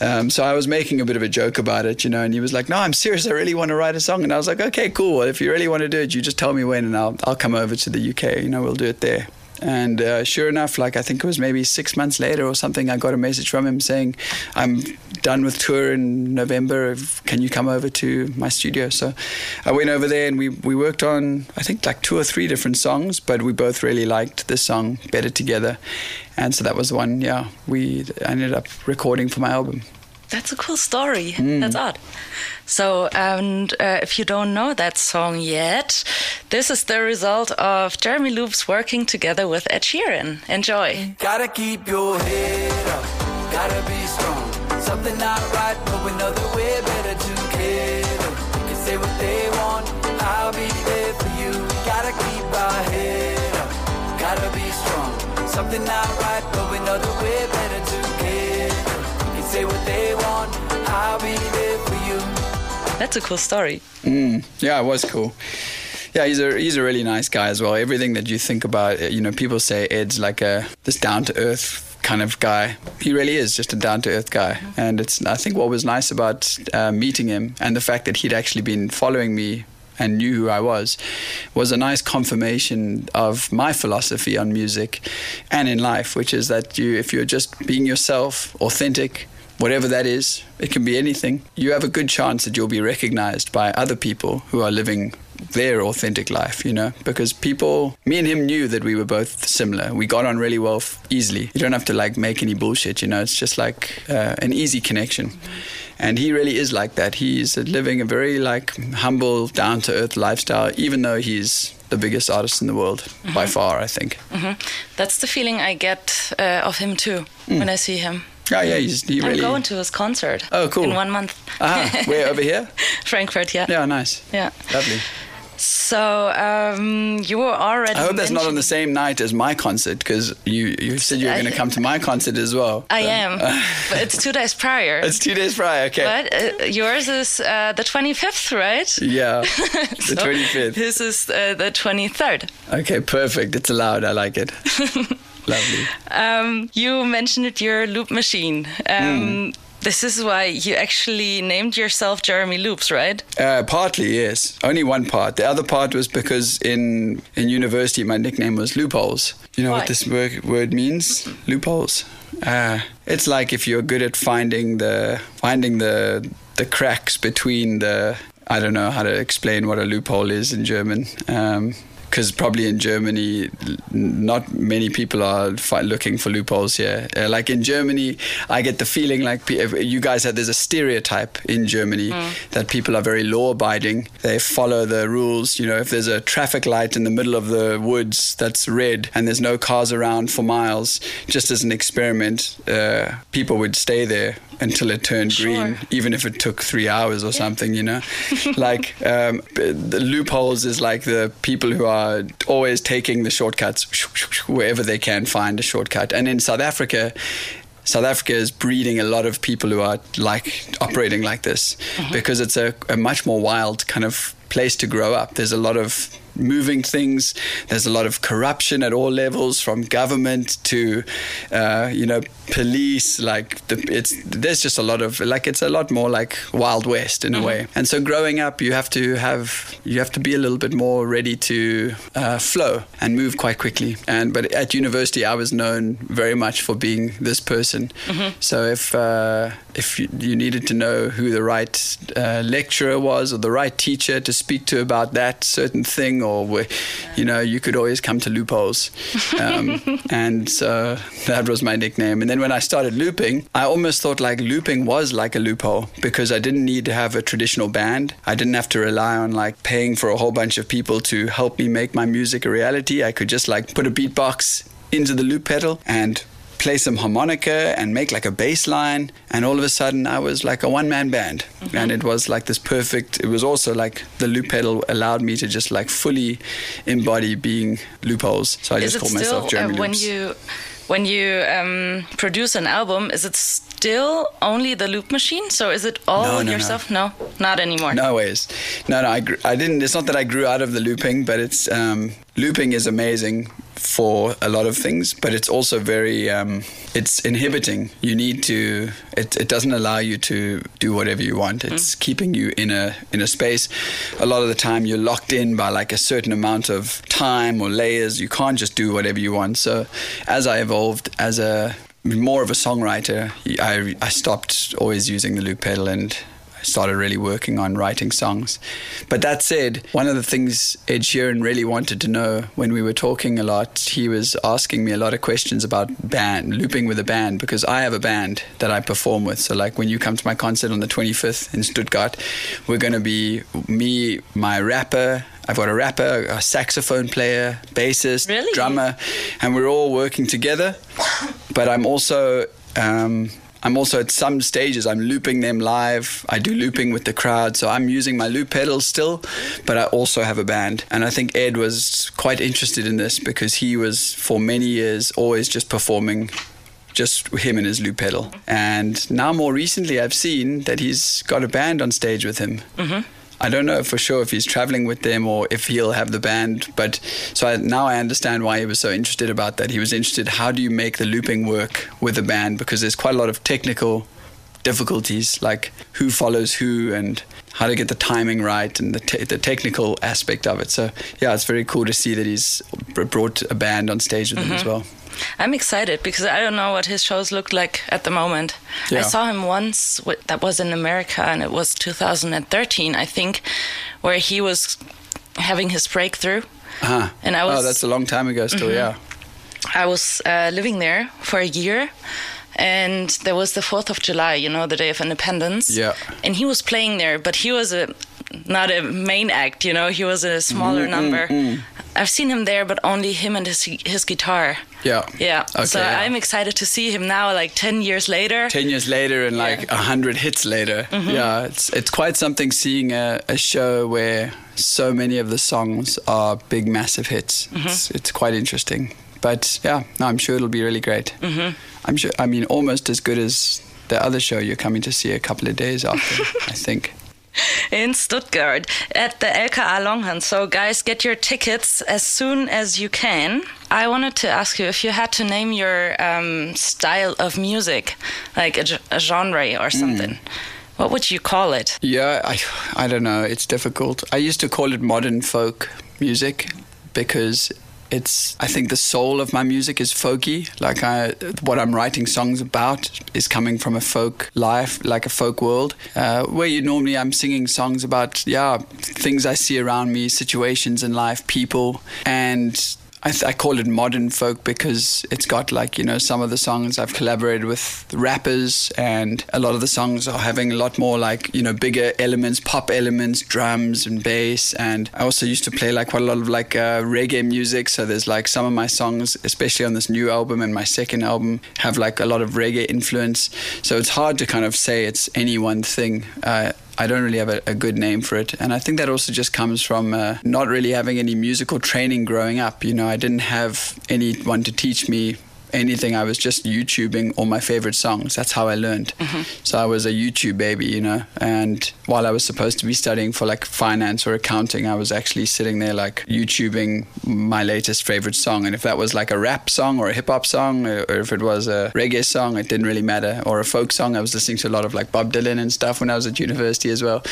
Um, so i was making a bit of a joke about it you know and he was like no i'm serious i really want to write a song. And i was like okay cool. Well, if you really want to do it you just tell me when and i'll, I'll come over to the uk you know we'll do it there and uh, sure enough, like I think it was maybe six months later or something, I got a message from him saying, "I'm done with tour in November. Can you come over to my studio?" So I went over there and we we worked on I think like two or three different songs, but we both really liked this song "Better Together," and so that was the one. Yeah, we ended up recording for my album. That's a cool story. That's odd. So, and uh, if you don't know that song yet, this is the result of Jeremy Loops working together with Ed Sheeran. Enjoy. Gotta keep your head up, gotta be strong. Something not right, but we know that we're better together. Can say what they want, I'll be there for you. Gotta keep our head up, gotta be strong. Something not right, but we know that we're That's a cool story. Yeah, it was cool. Yeah, he's a he's a really nice guy as well. Everything that you think about, you know, people say Ed's like a this down to earth kind of guy. He really is just a down to earth guy, and it's I think what was nice about uh, meeting him and the fact that he'd actually been following me and knew who I was was a nice confirmation of my philosophy on music and in life, which is that you if you're just being yourself, authentic, whatever that is, it can be anything, you have a good chance that you'll be recognized by other people who are living their authentic life, you know, because people, me and him knew that we were both similar. We got on really well f- easily. You don't have to like make any bullshit, you know, it's just like uh, an easy connection. And he really is like that. He's living a very like humble, down to earth lifestyle, even though he's the biggest artist in the world by far, I think. hmm That's the feeling I get uh, of him too when I see him. Yeah, yeah, he's, he I'm really. going to his concert. Oh, cool. In one month. Ah, where over here? Frankfurt, yeah. Yeah, nice. Yeah. Lovely. So um, you were already. I hope that's not on the same night as my concert because you, you said you were going to come to my concert as well. I So- am, but it's two days prior. It's two days prior, okay. But uh, yours is uh, the 25th, right? Yeah, the 25th. This is uh, the 23rd. Okay, perfect. It's allowed. I like it. Lovely. Um, you mentioned your loop machine. Um, This is why you actually named yourself Jeremy Loops, right? Uh, partly, yes. Only one part. The other part was because in in university my nickname was loopholes. You know Why? what this word, word means? Loopholes. Uh, it's like if you're good at finding the finding the the cracks between the. I don't know how to explain what a loophole is in German. Um, because probably in Germany, not many people are looking for loopholes here. Uh, like in Germany, I get the feeling like you guys have there's a stereotype in Germany that people are very law-abiding. They follow the rules. You know, if there's a traffic light in the middle of the woods that's red and there's no cars around for miles, just as an experiment, uh, people would stay there until it turned green, even if it took three hours or something. You know, like um, the loopholes is like the people who are Uh, always taking the shortcuts wherever they can find a shortcut. And in South Africa. South Africa is breeding a lot of people who are like operating like this mm-hmm. because it's a, a much more wild kind of place to grow up. There's a lot of moving things. There's a lot of corruption at all levels, from government to, uh, you know, police. Like the, it's there's just a lot of like it's a lot more like Wild West in a way. And so growing up, you have to have you have to be a little bit more ready to uh, flow and move quite quickly. And but at university, I was known very much for being this person. So if uh, if you, you needed to know who the right uh, lecturer was or the right teacher to speak to about that certain thing, or you know, you could always come to loopholes. Um, and so that was my nickname. And then when I started looping, I almost thought like looping was like a loophole because I didn't need to have a traditional band. I didn't have to rely on like paying for a whole bunch of people to help me make my music a reality. I could just like put a beatbox into the loop pedal and play some harmonica and make like a bass line and all of a sudden I was like a one man band and it was like this perfect it was also like the loop pedal allowed me to just like fully embody being loopholes so I Is just called still myself Jeremy uh, when Loops. you when you um, produce an album? Is it still only the loop machine? So is it all No, no, no. yourself? No. not anymore. No ways. No, no, I, gr- I didn't. It's not that I grew out of the looping, but it's um, looping is amazing for a lot of things, but it's also very um, it's inhibiting. You need to. It, it doesn't allow you to do whatever you want. It's keeping you in a in a space. A lot of the time, you're locked in by like a certain amount of time or layers. You can't just do whatever you want. So, as I evolved as a more of a songwriter, I I stopped always using the loop pedal and started really working on writing songs. But that said, one of the things Ed Sheeran really wanted to know when we were talking a lot, he was asking me a lot of questions about band, looping with a band, because I have a band that I perform with. So, like when you come to my concert on the 25th in Stuttgart, we're going to be me, my rapper. I've got a rapper, a saxophone player, bassist, Really? drummer, and we're all working together. But I'm also um, I'm also at some stages I'm looping them live. I do looping with the crowd, so I'm using my loop pedals still, but I also have a band. And I think Ed was quite interested in this because he was for many years always just performing just him and his loop pedal. And now more recently I've seen that he's got a band on stage with him. Mm-hmm. I don't know for sure if he's traveling with them or if he'll have the band, but so I, now I understand why he was so interested about that. He was interested how do you make the looping work with a band because there's quite a lot of technical difficulties like who follows who and how to get the timing right and the, te- the technical aspect of it. So yeah, it's very cool to see that he's brought a band on stage with him as mm-hmm. well. I'm excited because I don't know what his shows look like at the moment. I saw him once, that was in America, and it was 2013, I think, where he was having his breakthrough. Uh-huh. And I oh, was- Mm-hmm. that's a long time ago still, yeah. I was uh, living there for a year, and there was the 4th of July, you know, the Day of Independence. Yeah. And he was playing there, but he was a not a main act, you know, he was a smaller mm, mm, number. Mm. I've seen him there, but only him and his his guitar. Yeah. Yeah. Okay, so yeah. I'm excited to see him now, like 10 years later. 10 years later and like a hundred hits later mm-hmm. yeah it's it's quite something seeing a, a show where so many of the songs are big massive hits mm-hmm. it's, it's quite interesting but yeah no, i'm sure it'll be really great mm-hmm. i'm sure i mean almost as good as the other show you're coming to see a couple of days after i think in Stuttgart at the LKA Longhorn. So, guys, get your tickets as soon as you can. I wanted to ask you if you had to name your um, style of music, like a genre or something, what would you call it? Yeah, I, I don't know. It's difficult. I used to call it modern folk music because it's. I think the soul of my music is folky. Like I, what I'm writing songs about is coming from a folk life, like a folk world, uh, where you normally I'm singing songs about yeah things I see around me, situations in life, people, and I, th- I call it modern folk because it's got like you know some of the songs I've collaborated with rappers and a lot of the songs are having a lot more like you know bigger elements pop elements drums and bass. And I also used to play like quite a lot of like uh, reggae music. So there's like some of my songs especially on this new album and my second album have like a lot of reggae influence. So it's hard to kind of say it's any one thing. Uh, I don't really have a, a good name for it. And I think that also just comes from uh, not really having any musical training growing up. You know, I didn't have anyone to teach me anything. I was just YouTubing all my favorite songs. That's how I learned. Mm-hmm. So I was a YouTube baby, you know. And while I was supposed to be studying for like finance or accounting, I was actually sitting there like YouTubing my latest favorite song. And if that was like a rap song or a hip hop song, or or if it was a reggae song, it didn't really matter. Or a folk song, I was listening to a lot of like Bob Dylan and stuff when I was at university as well.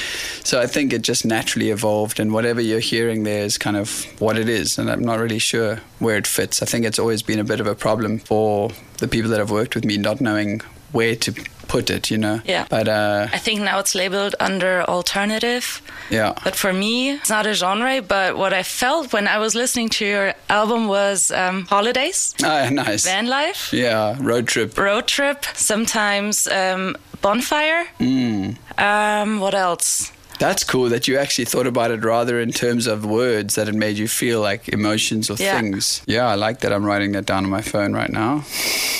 So I think it just naturally evolved, and whatever you're hearing there is kind of what it is. And I'm not really sure where it fits. I think it's always been a bit of a problem for the people that have worked with me not knowing where to put it, you know. Yeah. But uh, I think now it's labeled under alternative. yeah. But for me, it's not a genre. But what I felt when I was listening to your album was um, holidays, Ah, nice. van life, Yeah, road trip. road trip, sometimes um, bonfire. Mm. Um, what else? That's cool that you actually thought about it rather in terms of words that it made you feel like emotions or Yeah. things. Yeah, I like that. I'm writing that down on my phone right now.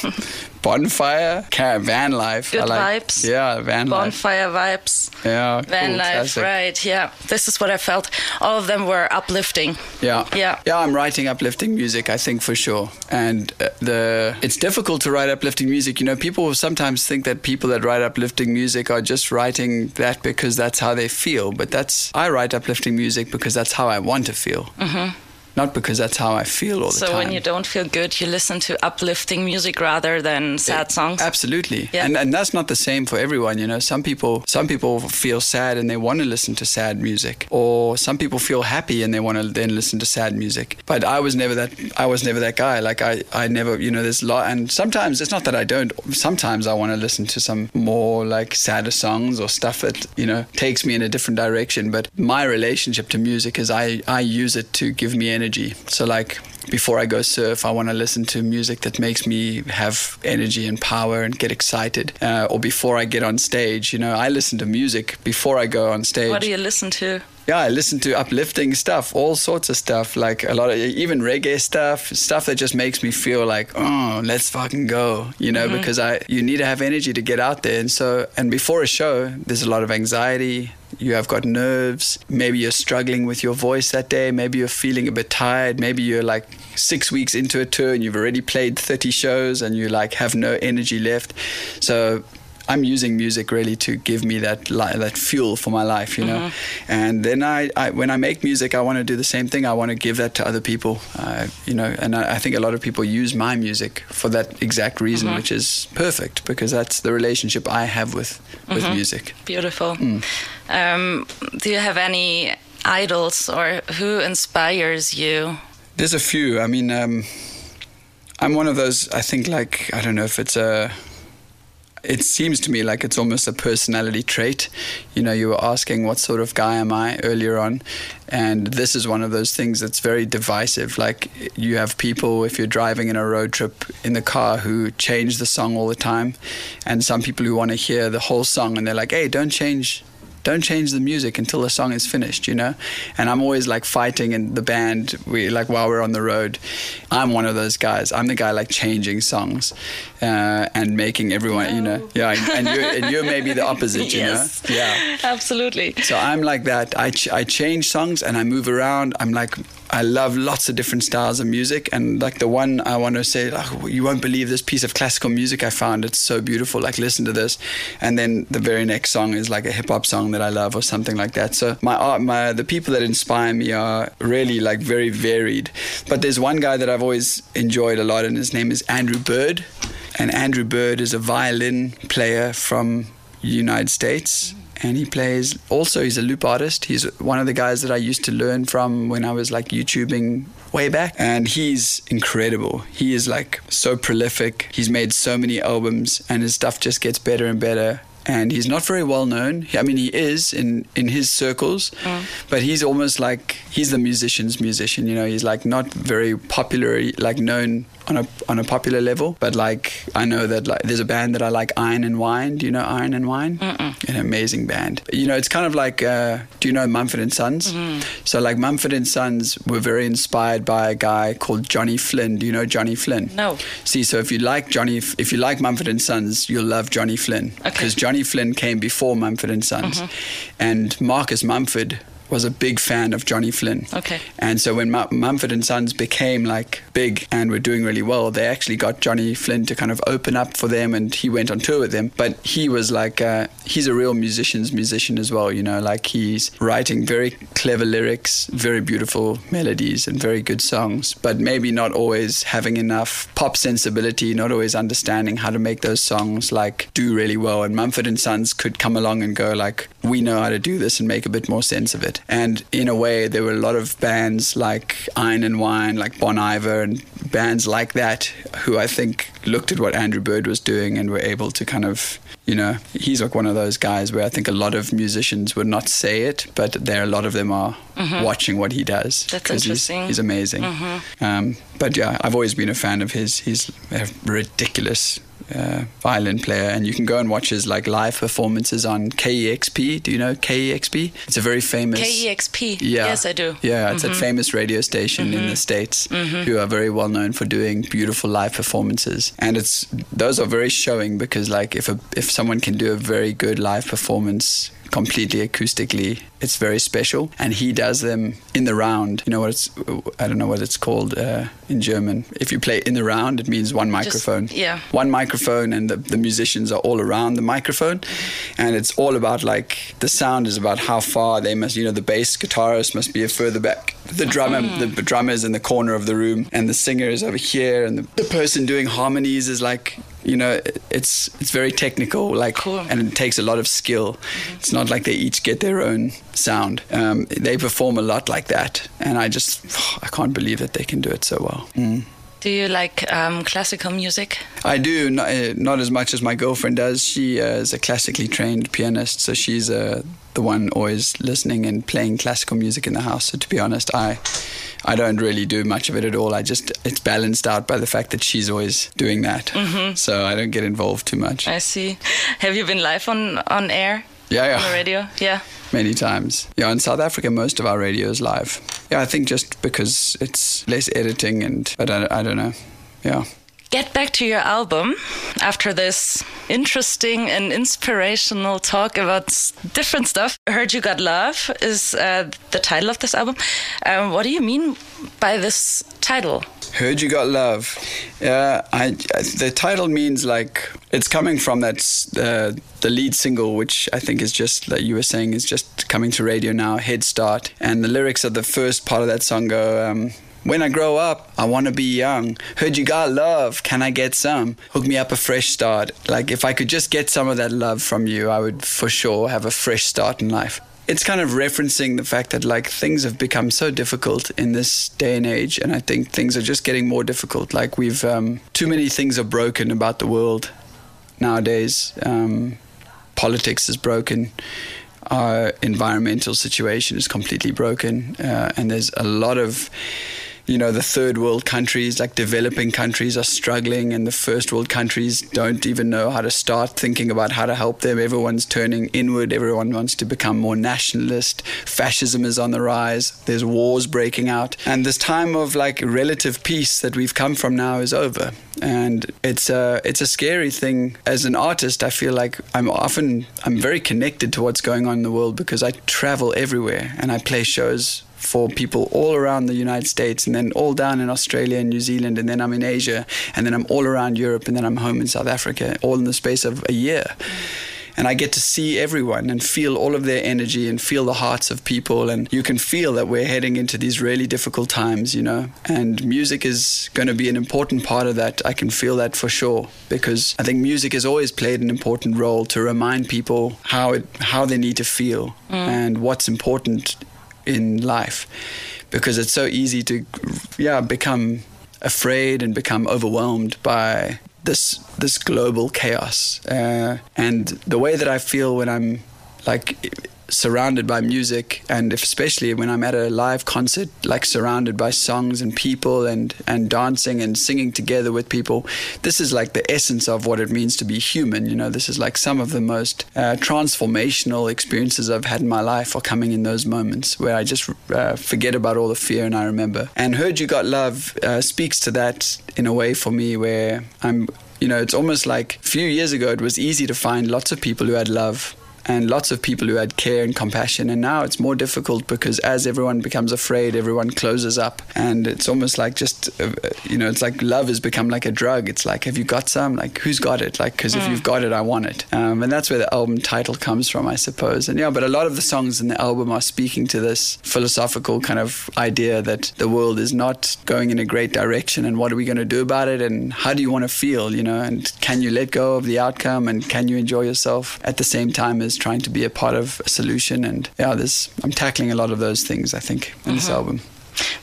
Bonfire, caravan life. Good like, vibes. Yeah, van life. Bonfire vibes, Yeah, van cool, life, classic. right? Yeah, this is what I felt. All of them were uplifting. Yeah. Yeah. Yeah, I'm writing uplifting music, I think for sure. And uh, the it's difficult to write uplifting music. You know, people sometimes think that people that write uplifting music are just writing that because that's how they feel, but that's I write uplifting music because that's how I want to feel. Mm-hmm. Not because that's how I feel all the time. So when you don't feel good, you listen to uplifting music rather than eh, sad songs. Absolutely. Yeah. And and that's not the same for everyone, you know. Some people some people feel sad and they want to listen to sad music. Or some people feel happy and they want to then listen to sad music. But I was never that I was never that guy. Like I I never, you know, there's a lot and sometimes it's not that I don't sometimes I want to listen to some more like sadder songs or stuff that, you know, takes me in a different direction, but my relationship to music is I I use it to give me energy. So like before I go surf, I want to listen to music that makes me have energy and power and get excited. Uh, or before I get on stage, you know, I listen to music before I go on stage. What do you listen to? Yeah, I listen to uplifting stuff, all sorts of stuff, like a lot of even reggae stuff, stuff that just makes me feel like, oh, let's fucking go, you know, because I you need to have energy to get out there, and so and before a show, there's a lot of anxiety. You have got nerves. Maybe you're struggling with your voice that day. Maybe you're feeling a bit tired. Maybe you're like six weeks into a tour and you've already played 30 shows and you like have no energy left. So I'm using music really to give me that li- that fuel for my life, you know. And then I, I, when I make music, I want to do the same thing. I want to give that to other people, uh, you know. And I, I think a lot of people use my music for that exact reason, which is perfect because that's the relationship I have with with music. Beautiful. Mm. Um, do you have any idols or who inspires you? There's a few. I mean, um, I'm one of those. I think like I don't know if it's a. It seems to me like it's almost a personality trait. You know, you were asking what sort of guy am I earlier on, and this is one of those things that's very divisive. Like you have people if you're driving in a road trip in the car who change the song all the time, and some people who want to hear the whole song and they're like, "Hey, don't change don't change the music until the song is finished, you know? And I'm always like fighting in the band, we like while we're on the road. I'm one of those guys. I'm the guy like changing songs uh, and making everyone, you know? Yeah, and you're, and you're maybe the opposite, you yes. know? Yeah. Absolutely. So I'm like that. I, ch- I change songs and I move around. I'm like, I love lots of different styles of music. And like the one I want to say, oh, you won't believe this piece of classical music I found. It's so beautiful. Like, listen to this. And then the very next song is like a hip hop song that I love or something like that. So my art, my, the people that inspire me are really like very varied. But there's one guy that I've always enjoyed a lot and his name is Andrew Bird. And Andrew Bird is a violin player from United States and he plays also he's a loop artist. He's one of the guys that i used to learn from when i was like youtubing way back. And he's incredible. He is like so prolific. He's made so many albums and his stuff just gets better and better. And he's not very well known. I mean, he is in in his circles, mm. but he's almost like he's the musician's musician. You know, he's like not very popular, like known on a on a popular level. But like I know that like there's a band that I like, Iron and Wine. Do you know Iron and Wine? An amazing band. You know, it's kind of like uh, do you know Mumford and Sons? So like Mumford and Sons were very inspired by a guy called Johnny Flynn. Do you know Johnny Flynn? No. See, so if you like Johnny, if you like Mumford and Sons, you'll love Johnny Flynn Okay. because Johnny Flynn came before Mumford and Sons, and Marcus Mumford was a big fan of Johnny Flynn. Okay. And so when Mumford and Sons became like big and were doing really well, they actually got Johnny Flynn to kind of open up for them, and he went on tour with them. But he was like, uh, he's a real musician's musician as well. You know, like he's writing very clever lyrics, very beautiful melodies, and very good songs. But maybe not always having enough pop sensibility, not always understanding how to make those songs like do really well. And Mumford and Sons could come along and go like, we know how to do this and make a bit more sense of it. And in a way, there were a lot of bands like Iron and Wine, like Bon Iver, and bands like that who I think looked at what Andrew Bird was doing and were able to kind of, you know, he's like one of those guys where I think a lot of musicians would not say it, but there are a lot of them are watching what he does. That's 'cause he's- interesting. He's, amazing. Um, but yeah, I've always been a fan of his. He's a ridiculous. Uh, violin player, and you can go and watch his like live performances on KEXP. Do you know KEXP? It's a very famous KEXP. yeah. Yes, I do. Yeah, it's a mm-hmm. famous radio station in the mm-hmm. States mm-hmm. who are very well known for doing beautiful live performances. And it's those are very showing because like if a if someone can do a very good live performance completely acoustically, it's very special. And he does them in the round. You know what it's I don't know what it's called uh, in German. If you play in the round, it means one microphone. yeah. One microphone and the, the musicians are all around the microphone. And it's all about like the sound is about how far they must, you know, the bass guitarist must be a further back. The drummer, the drummer is in the corner of the room and the singer is over here and the, the person doing harmonies is like, you know, it's it's very technical, like, Cool. and it takes a lot of skill. It's not like they each get their own sound. Um, they perform a lot like that, and I just I can't believe that they can do it so well. Mm. Do you like um, classical music? I do not, uh, not as much as my girlfriend does. She uh, is a classically trained pianist, so she's uh, the one always listening and playing classical music in the house. So to be honest, I I don't really do much of it at all. I just it's balanced out by the fact that she's always doing that, so I don't get involved too much. I see. Have you been live on on air? Yeah, yeah. On the radio? Yeah. many times. Yeah, in South Africa, most of our radio is live. Yeah, I think just because it's less editing and I, I don't know. Yeah. Get back to your album after this interesting and inspirational talk about different stuff. I heard You Got Love is uh, the title of this album. Um, what do you mean by this title? Heard you got love. Yeah, I, I the title means like it's coming from that uh, the lead single, which I think is just like you were saying is just coming to radio now. Head Start, and the lyrics of the first part of that song go. Um, when I grow up, I want to be young. Heard you got love. Can I get some? Hook me up a fresh start. Like, if I could just get some of that love from you, I would for sure have a fresh start in life it's kind of referencing the fact that like things have become so difficult in this day and age and i think things are just getting more difficult. Like we've um, too many things are broken about the world nowadays. Um, politics is broken. Our environmental situation is completely broken. Uh, and there's a lot of you know the third world countries like developing countries are struggling and the first world countries don't even know how to start thinking about how to help them. Everyone's turning inward. Everyone wants to become more nationalist. Fascism is on the rise. There's wars breaking out. And this time of like relative peace that we've come from now is over. And it's a it's a scary thing. As an artist i feel like i'm often i'm very connected to what's going on in the world because i travel everywhere and i play shows for people all around the United States and then all down in Australia and New Zealand and then I'm in Asia and then I'm all around Europe and then I'm home in South Africa all in the space of a year. And I get to see everyone and feel all of their energy and feel the hearts of people. And you can feel that we're heading into these really difficult times, you know. And music is going to be an important part of that. I can feel that for sure because I think music has always played an important role to remind people how it how they need to feel mm. and what's important in life because it's so easy to yeah become afraid and become overwhelmed by this this global chaos uh, and the way that I feel when I'm like surrounded by music and especially when I'm at a live concert like surrounded by songs and people and and dancing and singing together with people this is like the essence of what it means to be human you know? This is like some of the most uh, transformational experiences I've had in my life are coming in those moments where I just uh, forget about all the fear and I remember. And heard you got love uh, speaks to that in a way for me where I'm you know it's almost like a few years ago it was easy to find lots of people who had love and lots of people who had care and compassion. And now it's more difficult because as everyone becomes afraid, everyone closes up, and it's almost like just uh, you know, it's like love has become like a drug. It's like, have you got some? Like, who's got it? Like, because if you've got it, I want it. Um, and that's where the album title comes from, I suppose. And yeah, but a lot of the songs in the album are speaking to this philosophical kind of idea that the world is not going in a great direction, and what are we going to do about it? And how do you want to feel? You know, and can you let go of the outcome? And can you enjoy yourself at the same time as trying to be a part of a solution? And yeah, there's I'm tackling a lot of those things. I think in this mm-hmm. album.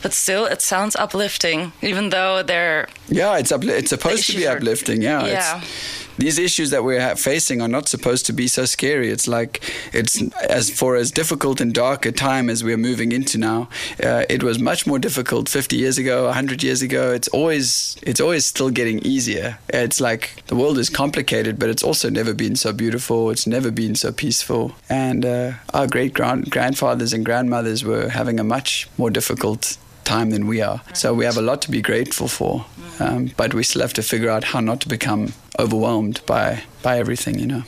But still, it sounds uplifting, even though they're Yeah, it's upli- it's supposed to be uplifting. Yeah, Yeah. It's, these issues that we're facing are not supposed to be so scary. It's like it's as for as difficult and dark a time as we're moving into now. Uh, it was much more difficult 50 years ago, 100 years ago. It's always it's always still getting easier. It's like the world is complicated, but it's also never been so beautiful. It's never been so peaceful. And uh, our great grand- grandfathers and grandmothers were having a much more difficult time than we are. So we have a lot to be grateful for, um, but we still have to figure out how not to become overwhelmed by by everything. You know.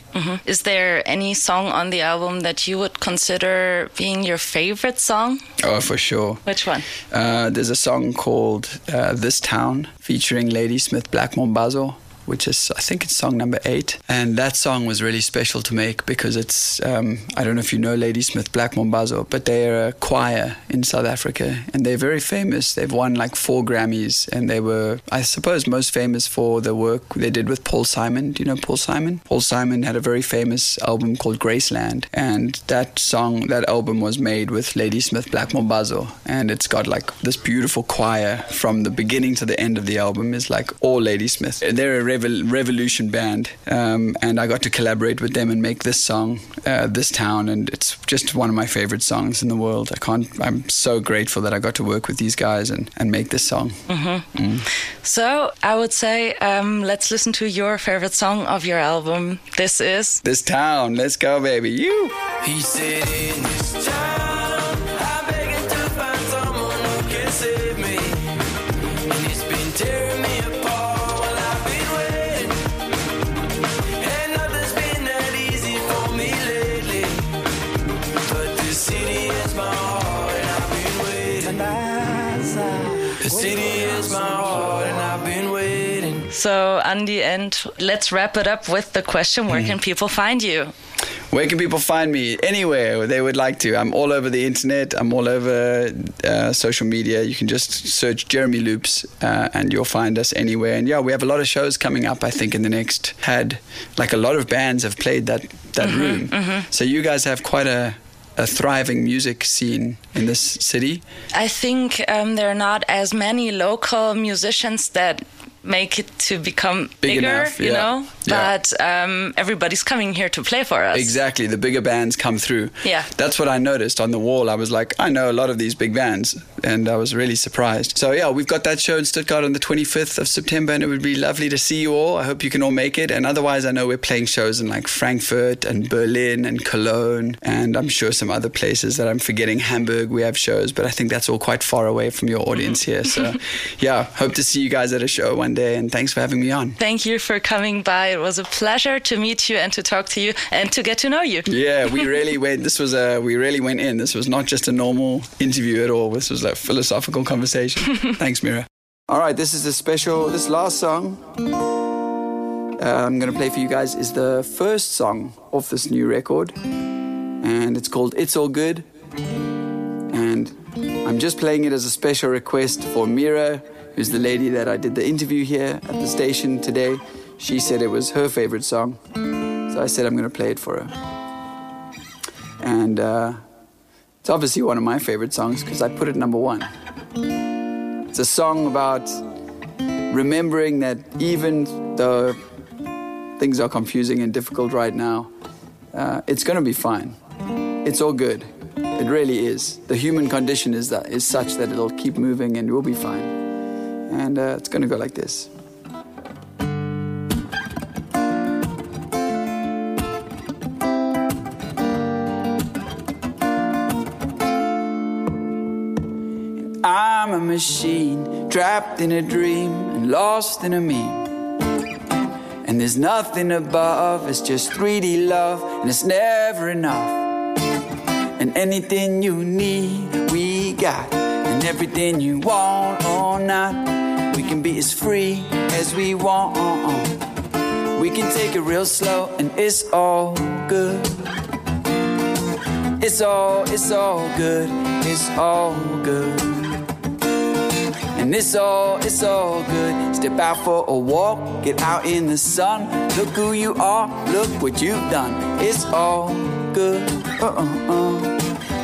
Is there any song on the album that you would consider being your favorite song? Oh, for sure. Which one? Uh, there's a song called uh, "This Town" featuring Ladysmith Black Mambazo. Which is, I think it's song number eight. And that song was really special to make because it's, um, I don't know if you know Ladysmith Black Mambazo, but they're a choir in South Africa and they're very famous. They've won like four Grammys and they were, I suppose, most famous for the work they did with Paul Simon. Do you know Paul Simon? Paul Simon had a very famous album called Graceland. And that song, that album was made with Ladysmith Black Mambazo. And it's got like this beautiful choir from the beginning to the end of the album is like all Ladysmith. They're a revol- revolution band. Um, and I got to collaborate with them and make this song, uh, This Town. And it's just one of my favorite songs in the world. I can't, I'm so grateful that I got to work with these guys and, and make this song. So I would say um, let's listen to your favorite song of your album. This is This town, let's go, baby. You. He said, In this town, so on the end. Let's wrap it up with the question: Where can people find you? Where can people find me? Anywhere they would like to. I'm all over the internet. I'm all over uh, social media. You can just search Jeremy Loops uh, and you'll find us anywhere. And yeah, we have a lot of shows coming up. I think in the next had like a lot of bands have played that that room. So you guys have quite a a thriving music scene in this city. I think um, there are not as many local musicians that make it to become Big bigger, enough, you yeah. know. Yeah. But um, everybody's coming here to play for us. Exactly, the bigger bands come through. Yeah. That's what I noticed on the wall. I was like, I know a lot of these big bands, and I was really surprised. So, yeah, we've got that show in Stuttgart on the 25th of September, and it would be lovely to see you all. I hope you can all make it. And otherwise, I know we're playing shows in like Frankfurt and Berlin and Cologne, and I'm sure some other places that I'm forgetting. Hamburg, we have shows, but I think that's all quite far away from your audience here. So, yeah, hope to see you guys at a show one day, and thanks for having me on. Thank you for coming by. It was a pleasure to meet you and to talk to you and to get to know you. Yeah, we really went. This was a we really went in. This was not just a normal interview at all. This was a philosophical conversation. Thanks, Mira. All right, this is a special. This last song uh, I'm gonna play for you guys is the first song of this new record, and it's called "It's All Good." And I'm just playing it as a special request for Mira, who's the lady that I did the interview here at the station today. She said it was her favorite song. So I said I'm going to play it for her. And uh, it's obviously one of my favorite songs because I put it number one. It's a song about remembering that even though things are confusing and difficult right now, uh, it's going to be fine. It's all good. It really is. The human condition is that is such that it'll keep moving and we'll be fine. And uh, it's going to go like this. I'm a machine trapped in a dream and lost in a meme. And there's nothing above, it's just 3D love, and it's never enough. And anything you need, we got. And everything you want or not, can be as free as we want. We can take it real slow, and it's all good. It's all, it's all good, it's all good. And it's all, it's all good. Step out for a walk, get out in the sun. Look who you are, look what you've done. It's all good. Uh-uh-uh.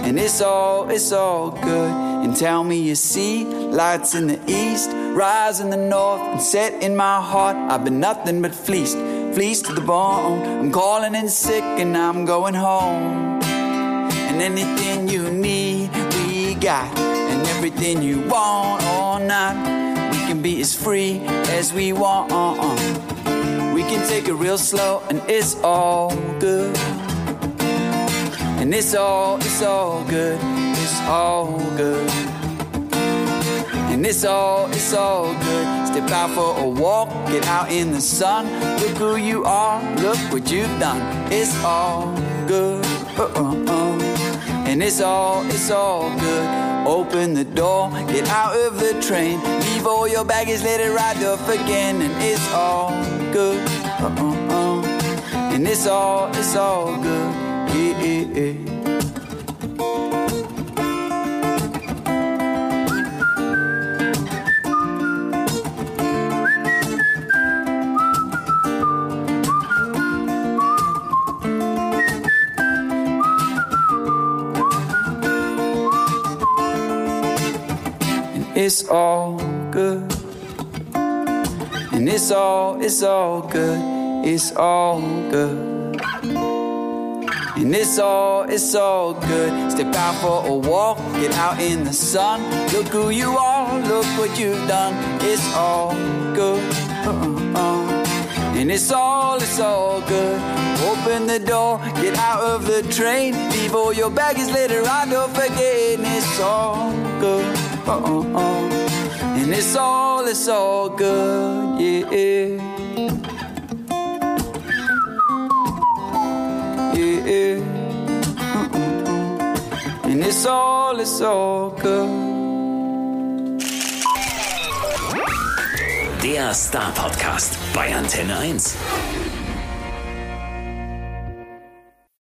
And it's all, it's all good. And tell me you see lights in the east, rise in the north, and set in my heart. I've been nothing but fleeced, fleeced to the bone. I'm calling in sick and I'm going home. And anything you need, we got. And everything you want or not, we can be as free as we want. We can take it real slow and it's all good. And it's all, it's all good, it's all good. And it's all, it's all good. Step out for a walk, get out in the sun. Look who you are, look what you've done. It's all good. Uh-uh-uh. And it's all, it's all good. Open the door, get out of the train. Leave all your baggage, let it ride off again. And it's all good. Uh-uh-uh. And it's all, it's all good. Yeah, yeah, yeah. It's all good. And it's all, it's all good. It's all good. And it's all, it's all good. Step out for a walk, get out in the sun. Look who you are, look what you've done. It's all good. And it's all, it's all good. Open the door, get out of the train. Leave all your baggage later on, don't forget. And it's all good. Uh-uh-uh. And it's all, it's all good. Yeah. It's all, it's all good. Der Star Podcast bei Antenne 1.